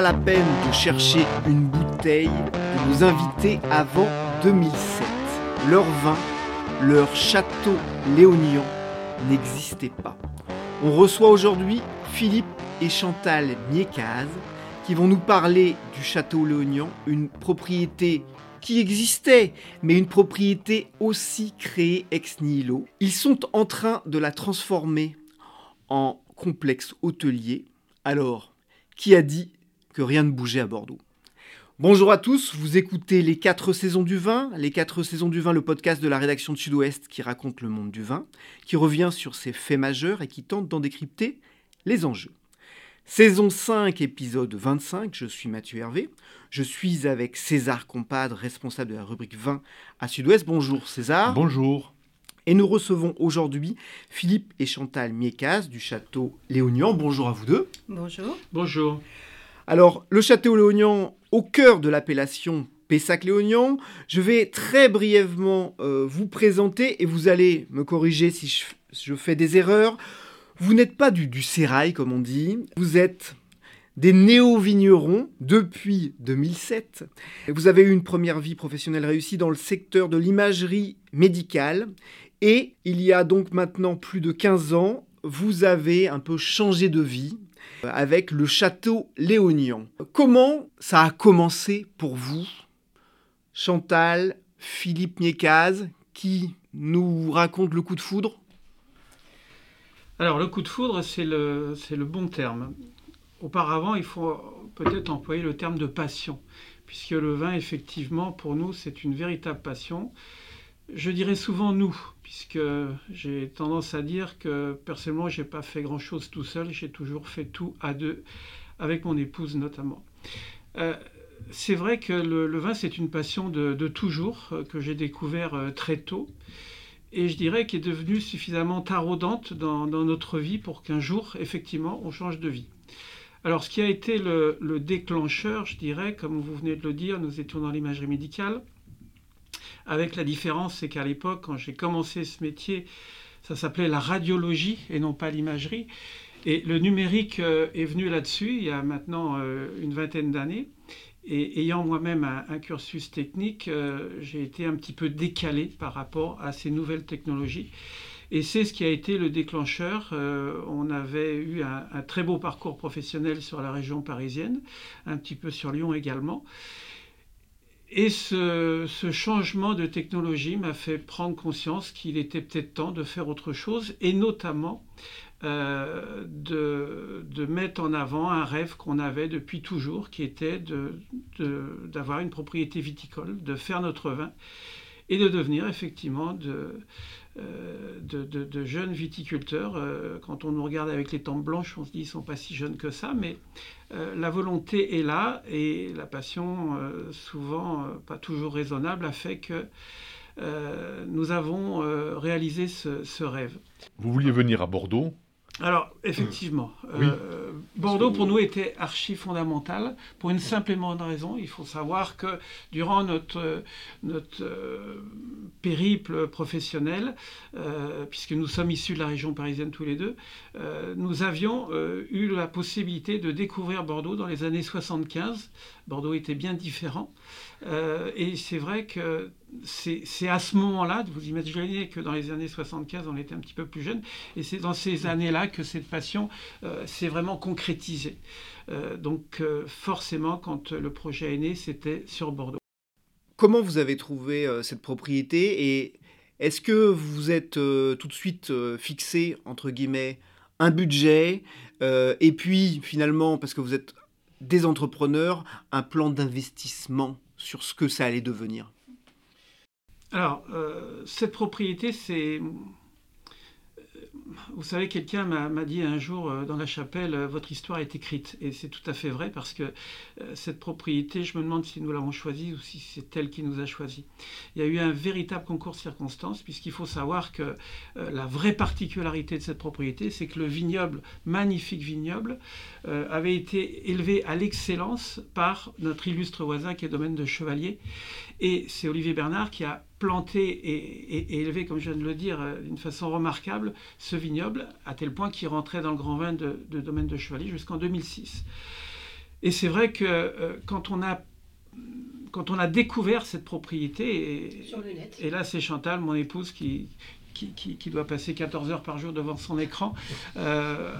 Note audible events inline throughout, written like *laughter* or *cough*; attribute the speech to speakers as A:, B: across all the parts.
A: La peine de chercher une bouteille de nos invités avant 2007. Leur vin, leur château léonien n'existait pas. On reçoit aujourd'hui Philippe et Chantal Niekaz qui vont nous parler du château léonien, une propriété qui existait, mais une propriété aussi créée ex nihilo. Ils sont en train de la transformer en complexe hôtelier. Alors, qui a dit que rien ne bougeait à Bordeaux. Bonjour à tous, vous écoutez Les 4 saisons du vin, Les 4 saisons du vin, le podcast de la rédaction de Sud-Ouest qui raconte le monde du vin, qui revient sur ses faits majeurs et qui tente d'en décrypter les enjeux. Saison 5, épisode 25, je suis Mathieu Hervé, je suis avec César Compadre, responsable de la rubrique vin à Sud-Ouest. Bonjour César.
B: Bonjour.
A: Et nous recevons aujourd'hui Philippe et Chantal Miekaz du château Léonian. Bonjour à vous deux.
C: Bonjour.
B: Bonjour.
A: Alors, le château Léognan, au cœur de l'appellation Pessac-Léognan, je vais très brièvement euh, vous présenter et vous allez me corriger si je, je fais des erreurs. Vous n'êtes pas du, du sérail, comme on dit. Vous êtes des néo-vignerons depuis 2007. Vous avez eu une première vie professionnelle réussie dans le secteur de l'imagerie médicale. Et il y a donc maintenant plus de 15 ans, vous avez un peu changé de vie avec le château léonien. Comment ça a commencé pour vous Chantal, Philippe Niekaz, qui nous raconte le coup de foudre?
B: Alors le coup de foudre, c'est le, c'est le bon terme. Auparavant, il faut peut-être employer le terme de passion, puisque le vin, effectivement, pour nous, c'est une véritable passion. Je dirais souvent nous, puisque j'ai tendance à dire que personnellement, j'ai pas fait grand-chose tout seul, j'ai toujours fait tout à deux, avec mon épouse notamment. Euh, c'est vrai que le, vin, c'est une passion de, toujours, euh, que j'ai découvert euh, très tôt, et je dirais qu'elle est devenue suffisamment taraudante dans, notre vie pour qu'un jour, effectivement, on change de vie. Alors, ce qui a été le déclencheur, je dirais, comme vous venez de le dire, nous étions dans l'imagerie médicale, avec la différence, c'est qu'à l'époque, quand j'ai commencé ce métier, ça s'appelait la radiologie et non pas l'imagerie. Et le numérique euh, est venu là-dessus il y a maintenant euh, une vingtaine d'années. Et ayant moi-même un, cursus technique, euh, j'ai été un petit peu décalé par rapport à ces nouvelles technologies. Et c'est ce qui a été le déclencheur. On avait eu un, très beau parcours professionnel sur la région parisienne, un petit peu sur Lyon également. Et ce, changement de technologie m'a fait prendre conscience qu'il était peut-être temps de faire autre chose, et notamment euh, de, mettre en avant un rêve qu'on avait depuis toujours, qui était d'avoir une propriété viticole, de faire notre vin, et de devenir effectivement de, de, de, jeunes viticulteurs. Euh, quand on nous regarde avec les tempes blanches, on se dit qu'ils ne sont pas si jeunes que ça, mais euh, la volonté est là et la passion, euh, souvent euh, pas toujours raisonnable, a fait que euh, nous avons réalisé ce, rêve.
D: Vous vouliez venir à Bordeaux
B: alors, effectivement, oui. euh, Bordeaux pour nous était archi fondamental pour une simple et bonne raison. Il faut savoir que durant notre, notre euh, périple professionnel, euh, puisque nous sommes issus de la région parisienne tous les deux, nous avions eu la possibilité de découvrir Bordeaux dans les années 75. Bordeaux était bien différent. et c'est vrai que c'est à ce moment-là, vous imaginez que dans les années 75, on était un petit peu plus jeune, et c'est dans ces années-là que cette passion euh, s'est vraiment concrétisée. Euh, donc forcément, quand le projet est né, c'était sur Bordeaux.
A: Comment vous avez trouvé cette propriété et est-ce que vous êtes tout de suite fixé, entre guillemets, un budget et puis finalement, parce que vous êtes des entrepreneurs, un plan d'investissement sur ce que ça allait devenir?
B: Alors, euh, cette propriété, c'est... Vous savez, quelqu'un m'a dit un jour euh, dans la chapelle, euh, votre histoire est écrite. Et c'est tout à fait vrai parce que cette propriété, je me demande si nous l'avons choisie ou si c'est elle qui nous a choisis. Il y a eu un véritable concours de circonstances puisqu'il faut savoir que la vraie particularité de cette propriété, c'est que le vignoble, magnifique vignoble, avait été élevé à l'excellence par notre illustre voisin qui est domaine de Chevalier. Et c'est Olivier Bernard qui a planté et, élevé, comme je viens de le dire, euh, d'une façon remarquable, ce vignoble, à tel point qu'il rentrait dans le grand vin de, domaine de Chevalier jusqu'en 2006. Et c'est vrai que euh, quand on a quand on a découvert cette propriété, et là c'est Chantal, mon épouse, qui, qui, doit passer 14 heures par jour devant son écran, euh,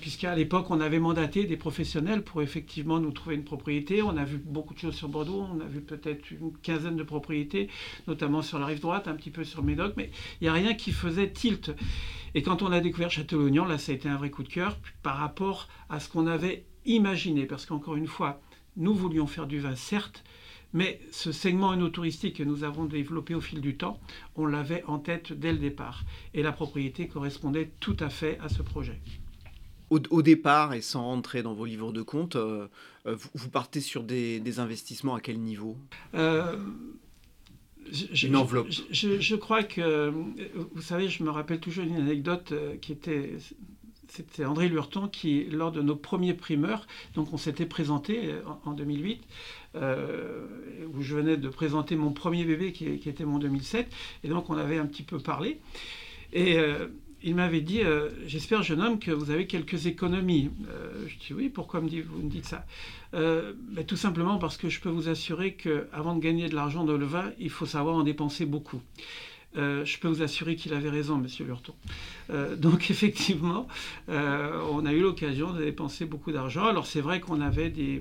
B: puisqu'à l'époque, on avait mandaté des professionnels pour effectivement nous trouver une propriété. On a vu beaucoup de choses sur Bordeaux, on a vu peut-être une quinzaine de propriétés, notamment sur la rive droite, un petit peu sur Médoc, mais il n'y a rien qui faisait tilt. Et quand on a découvert Château-Lognan, là, ça a été un vrai coup de cœur par rapport à ce qu'on avait imaginé, parce qu'encore une fois, nous voulions faire du vin, certes, mais ce segment œnotouristique que nous avons développé au fil du temps, on l'avait en tête dès le départ. Et la propriété correspondait tout à fait à ce projet.
A: Au, départ, et sans rentrer dans vos livres de compte, euh, euh, vous, partez sur des, investissements à quel niveau? Euh, Une enveloppe.
B: Je, je, crois que, vous savez, je me rappelle toujours une anecdote qui était c'était André Lurton qui, lors de nos premiers primeurs, donc on s'était présenté euh, en, 2008, euh, où je venais de présenter mon premier bébé qui, était mon 2007, et donc on avait un petit peu parlé. Et euh, il m'avait dit J'espère, jeune homme, que vous avez quelques économies. je dis Oui, pourquoi me vous me dites ça? Ben, Tout simplement parce que je peux vous assurer qu'avant de gagner de l'argent dans le vin, il faut savoir en dépenser beaucoup. Euh, je peux vous assurer qu'il avait raison, Monsieur Lurton. Euh, donc *laughs* effectivement, euh, on a eu l'occasion de dépenser beaucoup d'argent. Alors c'est vrai qu'on avait des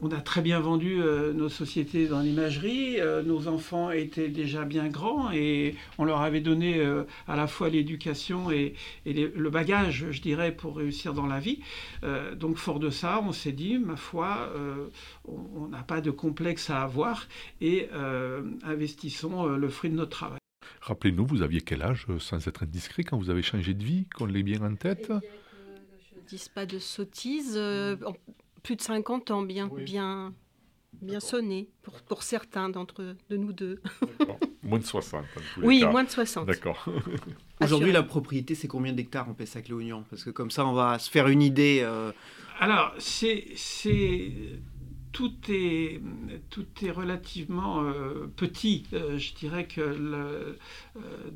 B: on a très bien vendu euh, nos sociétés dans l'imagerie. Euh, nos enfants étaient déjà bien grands et on leur avait donné à la fois l'éducation et, le bagage, je dirais, pour réussir dans la vie. donc fort de ça, on s'est dit, ma foi, on n'a pas de complexe à avoir et investissons le fruit de notre travail.
D: Rappelez-nous, vous aviez quel âge, sans être indiscret, quand vous avez changé de vie, qu'on l'ait bien en tête? Eh
C: disent pas de sottises. Euh, plus de 50 ans, bien, bien, bien sonné pour, pour certains d'entre de nous deux. *laughs*
D: Moins de 60.
C: oui, moins de 60.
D: D'accord. *laughs*
A: Aujourd'hui, la propriété, c'est combien d'hectares en Pessac-Léognan Parce que comme ça, on va se faire une idée. Euh.
B: Alors, c'est tout est, tout est relativement euh, petit. Euh, je dirais que euh,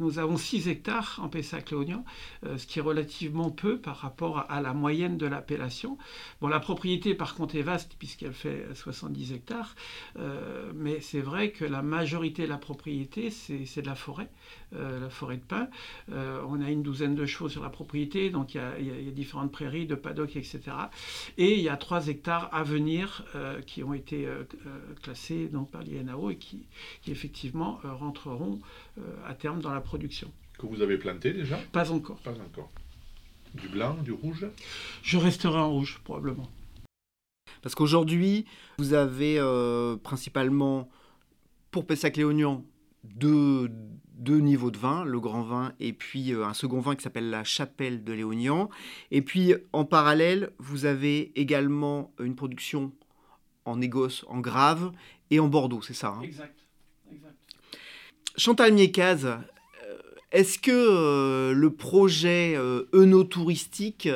B: nous avons 6 hectares en Pessac-Léognan, ce qui est relativement peu par rapport à, la moyenne de l'appellation. Bon, la propriété, par contre, est vaste puisqu'elle fait 70 hectares, mais c'est vrai que la majorité de la propriété, c'est de la forêt, la forêt de pin. on a une douzaine de chevaux sur la propriété, donc il y, a, il y a différentes prairies, de paddocks, etc. Et il y a 3 hectares à venir qui ont été euh, euh, classés donc, par l'INAO et qui, effectivement euh, rentreront à terme dans la production.
D: Que vous avez planté déjà?
B: Pas encore.
D: Pas encore. Du blanc, du rouge?
B: Je resterai en rouge, probablement.
A: Parce qu'aujourd'hui, vous avez principalement, pour Pessac-Léognan, deux, deux niveaux de vin, le grand vin et puis un second vin qui s'appelle la chapelle de Léognan. Et puis en parallèle, vous avez également une production en négoce, en grave et en Bordeaux, c'est ça
B: hein? Exact,
A: Chantal Miekaz, euh, est-ce que euh, le projet euh, œnotouristique,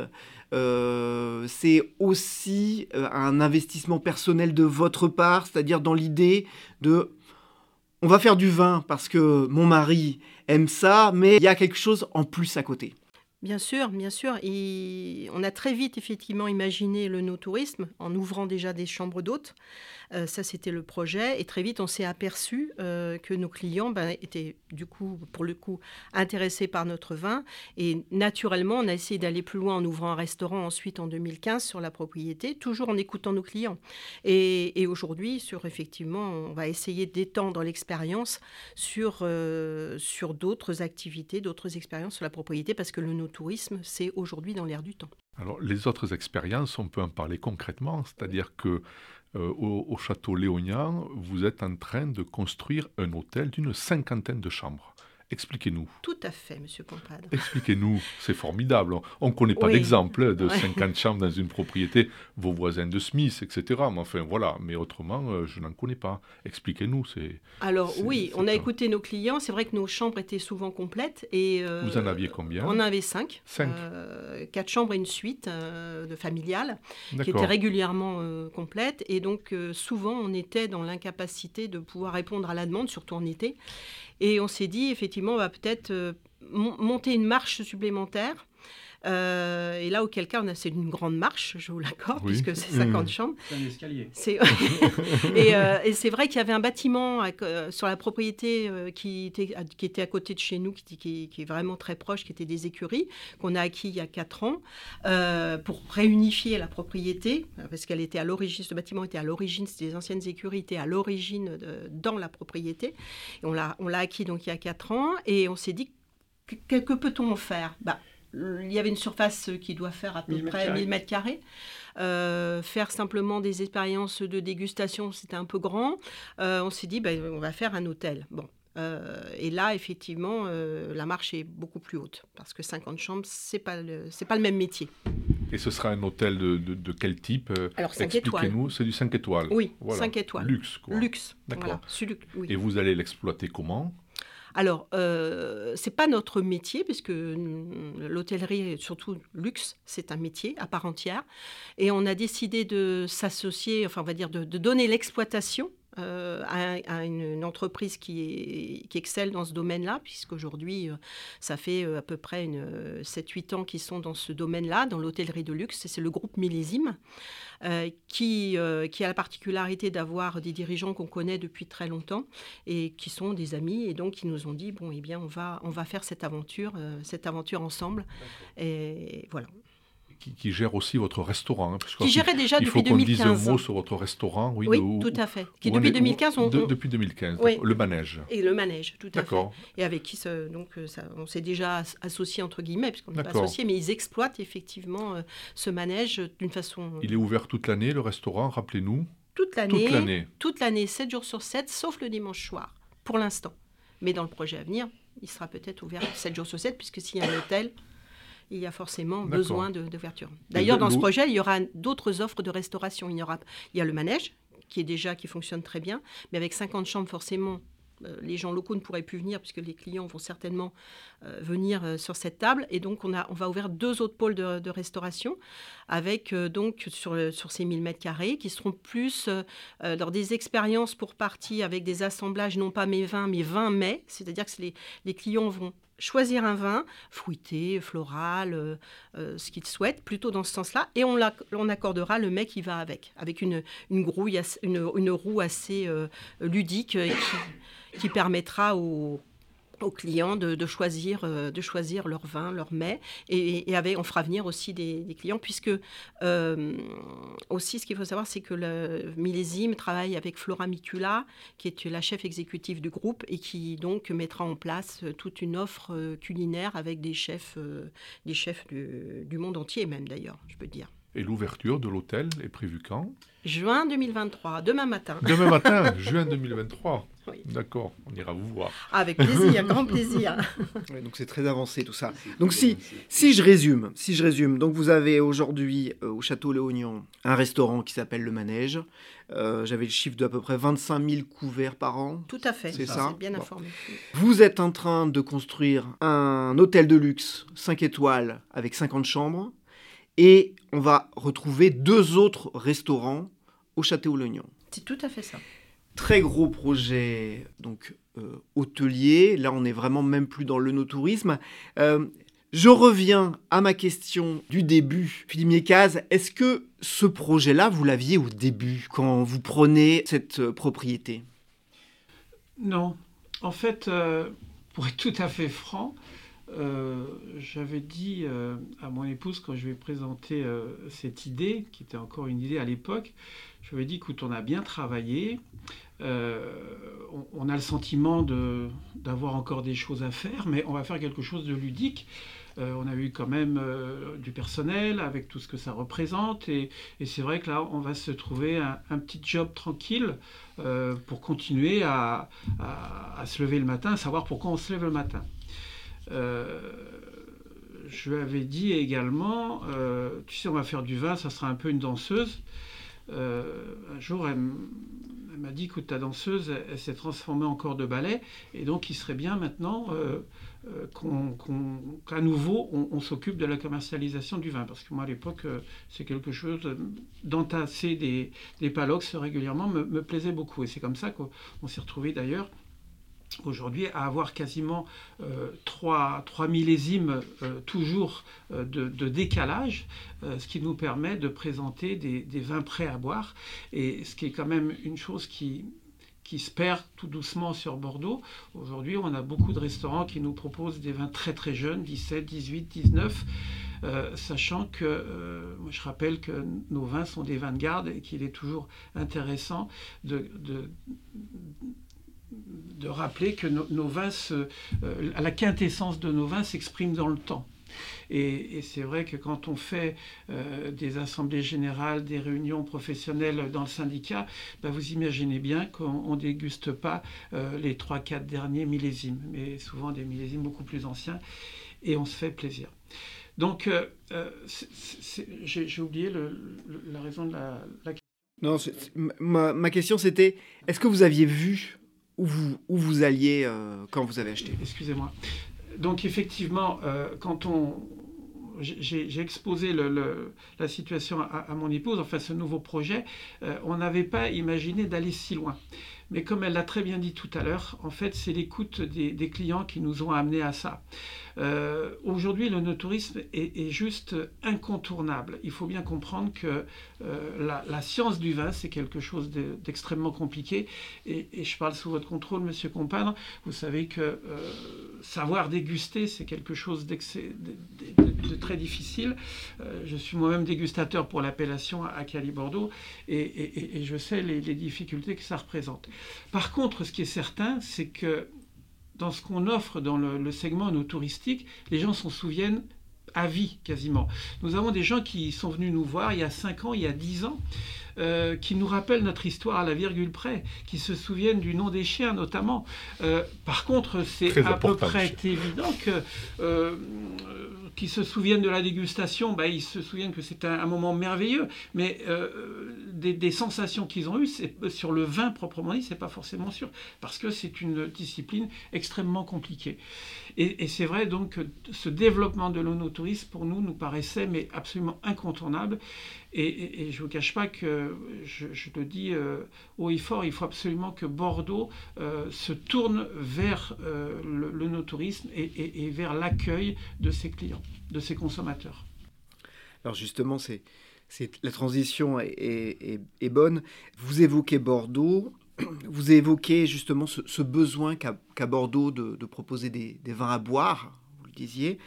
A: c'est aussi un investissement personnel de votre part, c'est-à-dire dans l'idée de on va faire du vin parce que mon mari aime ça, mais il y a quelque chose en plus à côté
C: Bien sûr, bien sûr. On a très vite effectivement imaginé le no-tourisme en ouvrant déjà des chambres d'hôtes. Euh, ça, c'était le projet. Et très vite, on s'est aperçu euh, que nos clients ben, étaient, du coup, pour le coup, intéressés par notre vin. Et naturellement, on a essayé d'aller plus loin en ouvrant un restaurant ensuite en 2015 sur la propriété, toujours en écoutant nos clients. Et, aujourd'hui, sur effectivement, on va essayer d'étendre l'expérience sur, euh, sur d'autres activités, d'autres expériences sur la propriété, parce que le no-tourisme, c'est aujourd'hui dans l'air du temps.
D: Alors, les autres expériences, on peut en parler concrètement, c'est-à-dire que euh, au, château léonien, vous êtes en train de construire un hôtel d'une cinquantaine de chambres. Expliquez-nous.
C: Tout à fait, Monsieur Compadre.
D: Expliquez-nous, c'est formidable. On ne connaît pas d'exemple de 50 chambres dans une propriété, vos voisins de Smith, etc. Mais enfin, voilà. Mais autrement, euh, je n'en connais pas. Expliquez-nous. C'est,
C: Alors oui, on a écouté nos clients. C'est vrai que nos chambres étaient souvent complètes. Et,
D: euh, Vous en aviez combien?
C: On en avait cinq.
D: Cinq.
C: Euh, quatre chambres et une suite de familiale qui étaient régulièrement complètes. Et donc, souvent, on était dans l'incapacité de pouvoir répondre à la demande, surtout en été. Et on s'est dit, effectivement, on va peut-être euh, monter une marche supplémentaire euh, et là, auquel cas, c'est une grande marche, je vous l'accorde, puisque c'est 50 mmh. chambres.
B: C'est un escalier. *laughs*
C: Euh, et, c'est vrai qu'il y avait un bâtiment euh, sur la propriété qui, était, qui était à côté de chez nous, qui, qui, est vraiment très proche, qui était des écuries, qu'on a acquis il y a 4 ans, pour réunifier la propriété, parce qu'elle était à l'origine, ce bâtiment était à l'origine, c'était des anciennes écuries, était à l'origine dans la propriété. Et on l'a acquis donc il y a 4 ans, et on s'est dit, que, que peut-on en faire? Bah, il y avait une surface qui doit faire à peu près 1000 mètres carrés. Euh, faire simplement des expériences de dégustation, c'était un peu grand. Euh, on s'est dit, ben, on va faire un hôtel. Bon. Euh, et là, effectivement, la marche est beaucoup plus haute parce que 50 chambres, c'est pas c'est pas le même métier.
D: Et ce sera un hôtel de, de, quel type
C: Alors 5 étoiles.
D: nous c'est du 5 étoiles.
C: Oui, 5 étoiles.
D: Luxe. Quoi.
C: Luxe.
D: D'accord. Et vous allez l'exploiter comment?
C: Alors, euh, ce n'est pas notre métier, puisque l'hôtellerie, surtout luxe, c'est un métier à part entière. Et on a décidé de s'associer, enfin, on va dire, de donner l'exploitation euh, à, une, entreprise qui, qui, excelle dans ce domaine-là, puisqu'aujourd'hui, euh, ça fait euh, à peu près 7-8 ans qu'ils sont dans ce domaine-là, dans l'hôtellerie de luxe. C'est le groupe Millésime, qui, qui a la particularité d'avoir des dirigeants qu'on connaît depuis très longtemps et qui sont des amis. Et donc, ils nous ont dit, bon, eh bien, on va, on va faire cette aventure, cette aventure ensemble. Et voilà
D: qui, gère aussi votre restaurant.
C: Hein, qui gérait déjà depuis 2015. Il
D: faut qu'on dise un mot sur votre restaurant.
C: Oui, tout à fait. Qui depuis 2015,
D: on, depuis 2015, le manège.
C: Et le manège, tout à fait. Et avec qui donc, euh, ça, on s'est déjà associé, entre guillemets, puisqu'on n'est pas associé, mais ils exploitent effectivement euh, ce manège d'une façon...
D: Il est ouvert toute l'année, le restaurant, rappelez-nous
C: Toute l'année. Toute l'année, 7 jours sur 7, sauf le dimanche soir, pour l'instant. Mais dans le projet à venir, il sera peut-être ouvert 7 jours sur 7, puisque s'il y a un hôtel il y a forcément besoin d'ouverture. D'ailleurs, dans ce projet, il y aura d'autres offres de restauration. Il y, aura, il y a le manège, qui est déjà qui fonctionne très bien, mais avec 50 chambres, forcément, euh, les gens locaux ne pourraient plus venir puisque les clients vont certainement euh, venir euh, sur cette table. Et donc, on, a, on va ouvrir deux autres pôles de, restauration avec donc sur, sur ces 1000 mètres carrés qui seront plus dans des expériences pour partie avec des assemblages, non pas mes vins, mais 20 mets. C'est-à-dire que les, les clients vont choisir un vin fruité, floral, euh, euh, ce qu'ils souhaitent, plutôt dans ce sens-là, et on, accordera le mec qui va avec, avec une, une, grouille, une, roue assez euh, ludique qui, qui, permettra aux aux clients de, choisir, euh, de choisir leur vin, leur mets. Et, on fera venir aussi des, clients, puisque euh, aussi ce qu'il faut savoir, c'est que le millésime travaille avec Flora Mitula, qui est la chef exécutive du groupe, et qui donc mettra en place toute une offre euh, culinaire avec des chefs, des chefs du monde entier même d'ailleurs, je peux dire.
D: Et l'ouverture de l'hôtel est prévue quand?
C: Juin 2023, demain matin. *laughs*
D: Demain matin, juin 2023. *laughs* Oui. D'accord, on ira vous voir.
C: Avec plaisir, grand plaisir. *laughs*
A: donc c'est très avancé tout ça. Donc si, si je résume, si je résume, donc vous avez aujourd'hui euh, au château Léognan un restaurant qui s'appelle le Manège. Euh, j'avais le chiffre d'à peu près 25 000 couverts par an.
C: Tout à fait.
A: C'est ça.
C: Bien informé.
A: Vous êtes en train de construire un hôtel de luxe 5 étoiles avec 50 chambres et on va retrouver deux autres restaurants au Château-Legnon.
C: C'est tout à fait ça.
A: Très gros projet donc euh, hôtelier. Là, on est vraiment même plus dans le no-tourisme. Euh, Je reviens à ma question du début. Philippe Miekaz, est-ce que ce projet-là, vous l'aviez au début, quand vous prenez cette euh, propriété?
B: Non. En fait, euh, pour être tout à fait franc, euh, j'avais dit à mon épouse quand je lui ai présenté cette idée, qui était encore une idée à l'époque, je lui ai dit, écoute, on a bien travaillé, on, a le sentiment d'avoir encore des choses à faire, mais on va faire quelque chose de ludique. Euh, on a eu quand même euh, du personnel avec tout ce que ça représente. Et, c'est vrai que là, on va se trouver un, petit job tranquille euh, pour continuer à, se lever le matin, savoir pourquoi on se lève le matin. Je lui avais dit également, tu sais, on va faire du vin, ça sera un peu une danseuse. un jour, elle, m'a dit que ta danseuse, elle, s'est transformée en corps de ballet, et donc il serait bien maintenant euh, qu'à nouveau on, s'occupe de la commercialisation du vin. Parce que moi à l'époque, euh, c'est quelque chose d'entasser des, des palox régulièrement me, plaisait beaucoup. Et c'est comme ça qu'on s'est retrouvé d'ailleurs aujourd'hui à avoir quasiment euh, 3, millésimes euh, toujours de, décalage, ce qui nous permet de présenter des, vins prêts à boire. Et ce qui est quand même une chose qui, qui se perd tout doucement sur Bordeaux. Aujourd'hui, on a beaucoup de restaurants qui nous proposent des vins très très jeunes, 17, 18, 19. sachant que, euh, je rappelle que nos vins sont des vins de garde et qu'il est toujours intéressant de, rappeler que nos vins, se, euh, la quintessence de nos vins s'exprime dans le temps. Et, c'est vrai que quand on fait euh, des assemblées générales, des réunions professionnelles dans le syndicat, bah, vous imaginez bien qu'on ne déguste pas euh, les 3-4 derniers millésimes, mais souvent des millésimes beaucoup plus anciens, et on se fait plaisir. Donc, j'ai oublié la raison de la, question.
A: Non, ma, ma, question c'était, est-ce que vous aviez vu où vous, alliez quand vous avez acheté
B: Excusez-moi donc effectivement, euh, quand on, j'ai exposé la situation à, mon épouse, enfin ce nouveau projet, euh, on n'avait pas imaginé d'aller si loin. Mais comme elle l'a très bien dit tout à l'heure, en fait, c'est l'écoute des, clients qui nous ont amenés à ça. Euh, aujourd'hui, le no-tourisme est, juste incontournable. Il faut bien comprendre que euh, la, science du vin, c'est quelque chose d'extrêmement compliqué. Et, je parle sous votre contrôle, Monsieur Compadre. Vous savez que euh, savoir déguster, c'est quelque chose de, très difficile. je suis moi-même dégustateur pour l'appellation à Cali Bordeaux et, je sais les difficultés que ça représente. Par contre, ce qui est certain, c'est que dans ce qu'on offre dans le, segment no touristique, les gens s'en souviennent à vie quasiment. Nous avons des gens qui sont venus nous voir il y a 5 ans, il y a 10 ans, euh, qui nous rappellent notre histoire à la virgule près, qui se souviennent du nom des chiens notamment. Euh, par contre, c'est à peu près évident que euh, qui se souviennent de la dégustation, bah, ils se souviennent que c'est un, moment merveilleux, mais des, sensations qu'ils ont eues sur le vin proprement dit, c'est pas forcément sûr, parce que c'est une discipline extrêmement compliquée. Et, c'est vrai donc que ce développement de l'onotourisme pour nous nous paraissait mais absolument incontournable. Et, je ne vous cache pas que je, le dis euh, haut et fort, il faut absolument que Bordeaux euh, se tourne vers euh, le, no-tourisme et, vers l'accueil de ses clients, de ses consommateurs.
A: Alors justement, c'est, la transition est, bonne. Vous évoquez Bordeaux. *clears throat* Vous évoquez justement ce, besoin qu'a, Bordeaux de, proposer des, des, vins à boire, vous le disiez.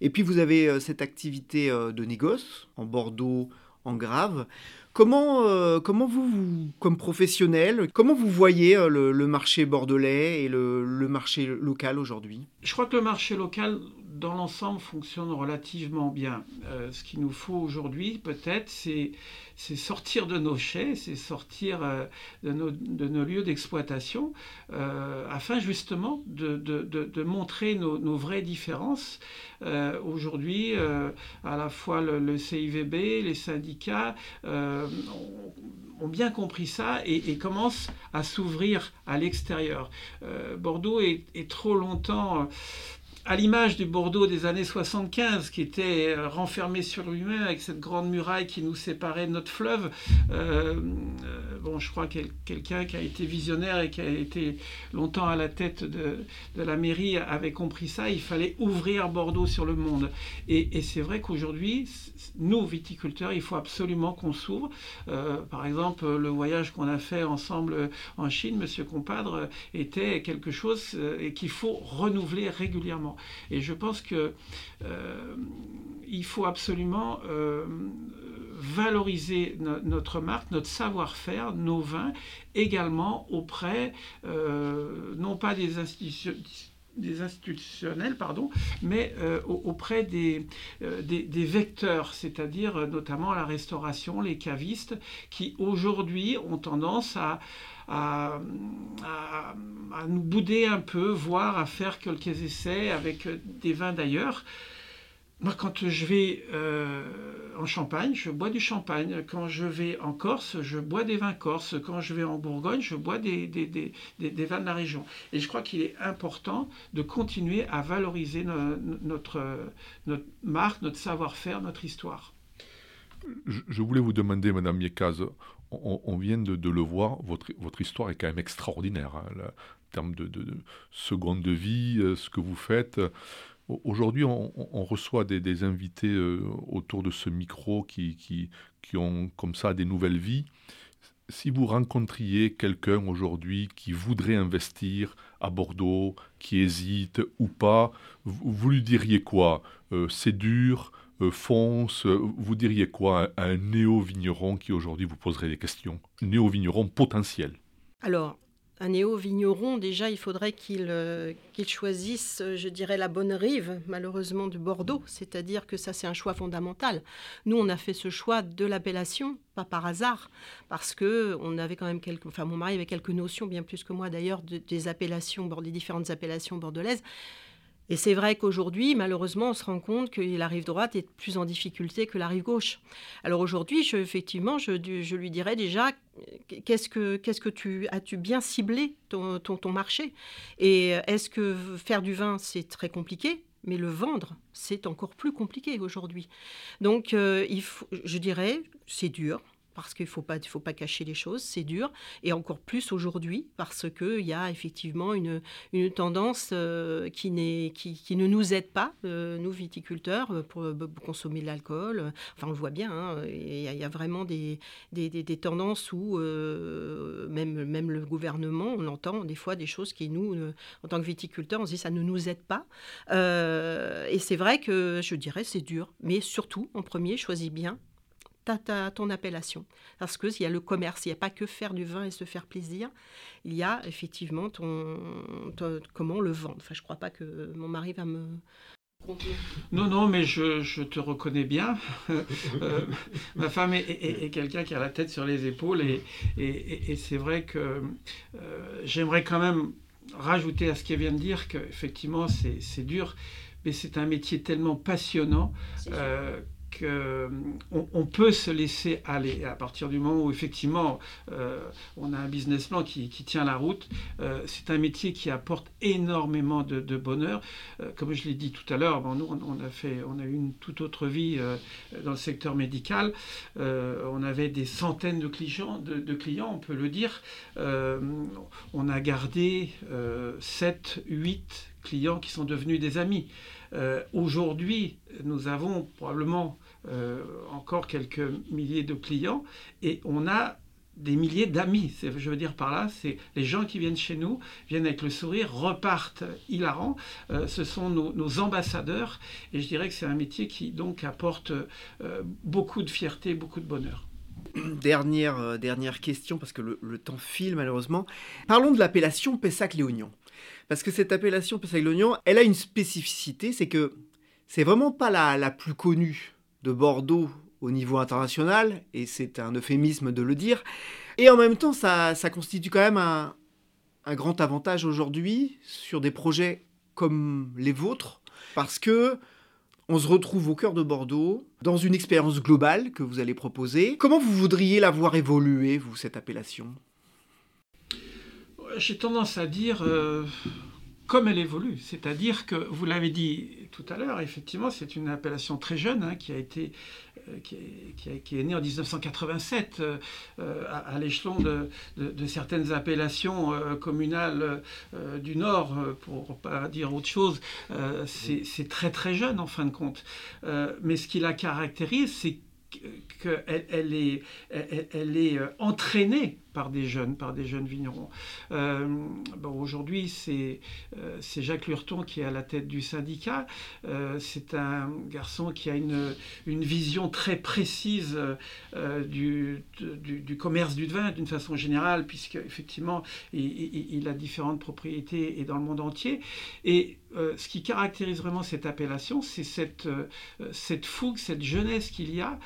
A: Et puis vous avez cette activité de négoce en Bordeaux, en grave. Comment, euh, comment vous, comme professionnel, comment vous voyez euh, le, marché bordelais et le marché local aujourd'hui?
B: Je crois que le marché local, dans l'ensemble, fonctionne relativement bien. Euh, ce qu'il nous faut aujourd'hui, peut-être, c'est sortir de nos chais, c'est sortir euh, de, nos, lieux d'exploitation, euh, afin justement de, montrer nos, vraies différences. Aujourd'hui, à la fois le, CIVB, les syndicats ont, bien compris ça et, commencent à s'ouvrir à l'extérieur. Bordeaux est, trop longtemps à l'image du Bordeaux des années 75, qui était euh, renfermé sur lui-même avec cette grande muraille qui nous séparait de notre fleuve. Euh, euh, bon, je crois que quelqu'un qui a été visionnaire et qui a été longtemps à la tête de, la mairie avait compris ça. Il fallait ouvrir Bordeaux sur le monde. Et, c'est vrai qu'aujourd'hui, nous, viticulteurs, il faut absolument qu'on s'ouvre. par exemple, le voyage qu'on a fait ensemble en Chine, Monsieur Compadre, était quelque chose qu'il faut renouveler régulièrement. Et je pense qu'il euh, faut absolument euh, valoriser notre marque, notre savoir-faire, nos vins, également auprès, euh, non pas des institutions des institutionnels, pardon, mais auprès des, des, vecteurs, c'est-à-dire notamment la restauration, les cavistes, qui aujourd'hui ont tendance à, à, nous bouder un peu, voire à faire quelques essais avec des vins d'ailleurs. Moi, quand je vais euh, en Champagne, je bois du champagne. Quand je vais en Corse, je bois des vins corses. Quand je vais en Bourgogne, je bois des, des, des, des vins de la région. Et je crois qu'il est important de continuer à valoriser notre, notre marque, notre savoir-faire, notre histoire.
D: Je voulais vous demander, Madame Miekaz, on, vient de, le voir, votre, votre, histoire est quand même extraordinaire. Hein, en termes de, seconde de vie, euh, ce que vous faites. Aujourd'hui, on, reçoit des, invités euh, autour de ce micro qui, ont comme ça des nouvelles vies. Si vous rencontriez quelqu'un aujourd'hui qui voudrait investir à Bordeaux, qui hésite ou pas, vous, lui diriez quoi? Euh, C'est dur, euh, fonce, vous diriez quoi à un néo-vigneron qui aujourd'hui vous poserait des questions? Néo-vigneron potentiel.
C: Alors, un néo-vigneron, déjà, il faudrait qu'il euh, choisisse, je dirais, la bonne rive, malheureusement, du Bordeaux. C'est-à-dire que ça, c'est un choix fondamental. Nous, on a fait ce choix de l'appellation, pas par hasard, parce que on avait quand même quelques... Enfin, mon mari avait quelques notions, bien plus que moi d'ailleurs, des appellations, des différentes appellations bordelaises. Et c'est vrai qu'aujourd'hui, malheureusement, on se rend compte que la rive droite est plus en difficulté que la rive gauche. Alors aujourd'hui, je, effectivement, je, lui dirais déjà, qu'est-ce que, tu as-tu bien ciblé ton, ton, marché? Et est-ce que faire du vin, c'est très compliqué? Mais le vendre, c'est encore plus compliqué aujourd'hui. Donc, euh, je dirais, c'est dur, parce qu'il ne faut pas, cacher les choses, c'est dur, et encore plus aujourd'hui, parce qu'il y a effectivement une, tendance euh, qui, ne nous aide pas, euh, nous viticulteurs, euh, pour, consommer de l'alcool. Enfin, on le voit bien, hein, il y, a vraiment des, tendances où même, même le gouvernement, on entend des fois des choses qui, nous, en tant que viticulteurs, on se dit ça ne nous aide pas. et c'est vrai que je dirais c'est dur, mais surtout, en premier, choisis bien ta, ton appellation. Parce qu'il y a le commerce, il n'y a pas que faire du vin et se faire plaisir. Il y a effectivement ton, comment le vendre. Enfin, je ne crois pas que mon mari va me...
B: Non, non, mais je, te reconnais bien. *laughs* Euh, ma femme est, quelqu'un qui a la tête sur les épaules et, et c'est vrai que euh, j'aimerais quand même rajouter à ce qu'elle vient de dire qu'effectivement c'est dur, mais c'est un métier tellement passionnant on, on, peut se laisser aller à partir du moment où effectivement euh, on a un business plan qui, tient la route. Euh, c'est un métier qui apporte énormément de, bonheur. Euh, comme je l'ai dit tout à l'heure, nous on, a fait, on a eu une toute autre vie dans le secteur médical. on avait des centaines de clients, de, clients, on peut le dire. on a gardé 7, 8 clients qui sont devenus des amis. Aujourd'hui, nous avons probablement euh, encore quelques milliers de clients et on a des milliers d'amis. Je veux dire par là, c'est les gens qui viennent chez nous, viennent avec le sourire, repartent hilarants. Euh, ce sont nos, ambassadeurs et je dirais que c'est un métier qui donc apporte euh, beaucoup de fierté, beaucoup de bonheur.
A: Dernière, dernière question, parce que le, temps file malheureusement. Parlons de l'appellation Pessac-Léognan. Parce que cette appellation Pessac-Léognan, elle a une spécificité, c'est que c'est vraiment pas la, la plus connue de Bordeaux au niveau international, et c'est un euphémisme de le dire. Et en même temps, ça, constitue quand même un, grand avantage aujourd'hui sur des projets comme les vôtres, parce que on se retrouve au cœur de Bordeaux, dans une expérience globale que vous allez proposer. Comment vous voudriez la voir évoluer, vous, cette appellation?
B: J'ai tendance à dire, euh, comme elle évolue. C'est-à-dire que, vous l'avez dit tout à l'heure, effectivement, c'est une appellation très jeune hein, qui a été euh, qui est, née en 1987 euh, à, l'échelon de, certaines appellations communales du Nord, pour pas dire autre chose. c'est très très jeune en fin de compte. mais ce qui la caractérise, c'est qu'elle elle est, elle, est entraînée par des jeunes, par des jeunes vignerons. Euh, bon, Aujourd'hui, c'est euh, Jacques Lurton qui est à la tête du syndicat. Euh, c'est un garçon qui a une, une vision très précise du, du, commerce du vin d'une façon générale, puisque effectivement, il, il, a différentes propriétés et dans le monde entier. Et ce qui caractérise vraiment cette appellation, c'est cette, cette fougue, cette jeunesse qu'il y a.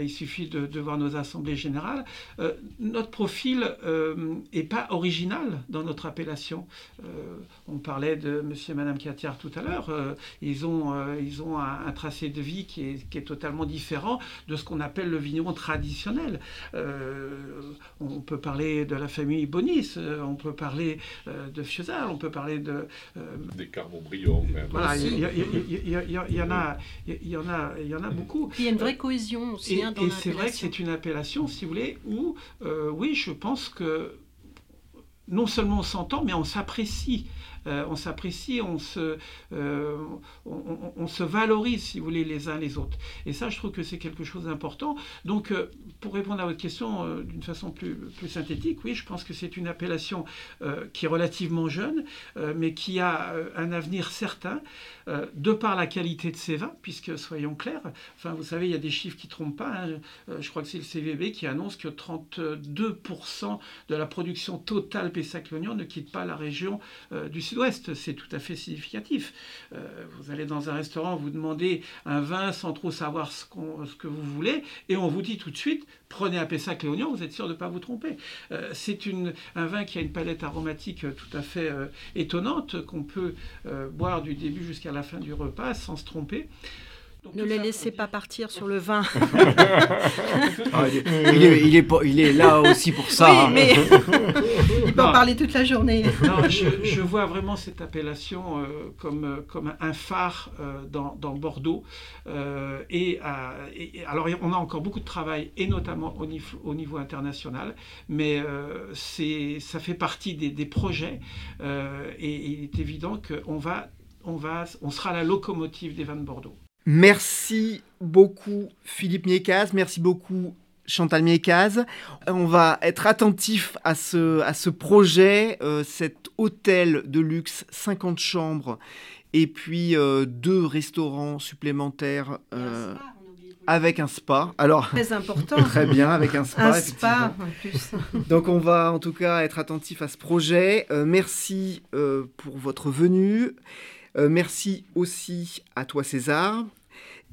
B: il suffit de, de, voir nos assemblées générales. notre profil n'est euh, pas original dans notre appellation. Euh, on parlait de monsieur et madame Catiard tout à l'heure. Euh, ils ont, ils ont un, tracé de vie qui est, qui est, totalement différent de ce qu'on appelle le vigneron traditionnel. on peut parler de la famille Bonis, on peut parler de Fiozal, on peut parler de...
D: Des Carmont-Briand.
B: Voilà, il y, en a, il y en a, il y en a beaucoup.
C: il y a une vraie cohésion aussi.
B: Et, hein, et c'est vrai que c'est une appellation, si vous voulez, où, oui, je je pense que non seulement on s'entend, mais on s'apprécie. Euh, on s'apprécie, on se, euh, on, se valorise, si vous voulez, les uns les autres. Et ça, je trouve que c'est quelque chose d'important. Donc, euh, pour répondre à votre question d'une façon plus, plus, synthétique, oui, je pense que c'est une appellation qui est relativement jeune, mais qui a un avenir certain, de par la qualité de ses vins, puisque, soyons clairs, enfin, vous savez, il y a des chiffres qui ne trompent pas. Hein. je crois que c'est le CVB qui annonce que 32% de la production totale Pessac-Lognan ne quitte pas la région du c'est tout à fait significatif. Euh, vous allez dans un restaurant, vous demandez un vin sans trop savoir ce, ce, que vous voulez, et on vous dit tout de suite, prenez un Pessac Léognan, vous êtes sûr de ne pas vous tromper. Euh, c'est un vin qui a une palette aromatique tout à fait euh, étonnante, qu'on peut boire du début jusqu'à la fin du repas sans se tromper
C: ne les laissez pas *laughs* partir sur le vin. *laughs*
A: Ah, il, est, il, est, là aussi pour ça.
C: Oui, mais *laughs* il peut en parler toute la journée.
B: je, vois vraiment cette appellation euh, comme, comme un phare euh, dans, Bordeaux. Euh, et, alors, on a encore beaucoup de travail, et notamment au niveau, au niveau international, mais ça fait partie des, des projets. et il est évident qu'on va on, va, on sera la locomotive des vins de Bordeaux.
A: Merci beaucoup Philippe Miekaz, merci beaucoup Chantal Miekaz. On va être attentif à ce, à ce projet, euh, cet hôtel de luxe, 50 chambres, et puis euh, deux restaurants supplémentaires. Euh, avec un spa. Alors,
C: très *laughs* important.
A: très bien, avec un spa.
C: Un spa en plus. *laughs*
A: Donc, on va en tout cas être attentif à ce projet. merci pour votre venue. Euh, merci aussi à toi César.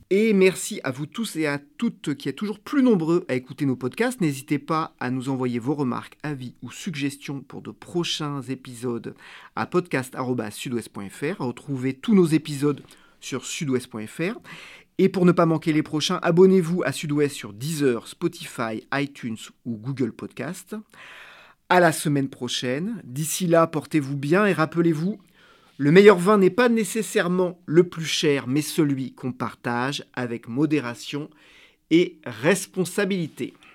A: Et merci à vous tous et à toutes qui êtes toujours plus nombreux à écouter nos podcasts. N'hésitez pas à nous envoyer vos remarques, avis ou suggestions pour de prochains épisodes à podcast.sudouest.fr. Retrouvez tous nos épisodes sur sudouest.fr. Et pour ne pas manquer les prochains, abonnez-vous à Sudouest sur Deezer, Spotify, iTunes ou Google Podcast. À la semaine prochaine. D'ici là, portez-vous bien et rappelez-vous, le meilleur vin n'est pas nécessairement le plus cher, mais celui qu'on partage avec modération et responsabilité.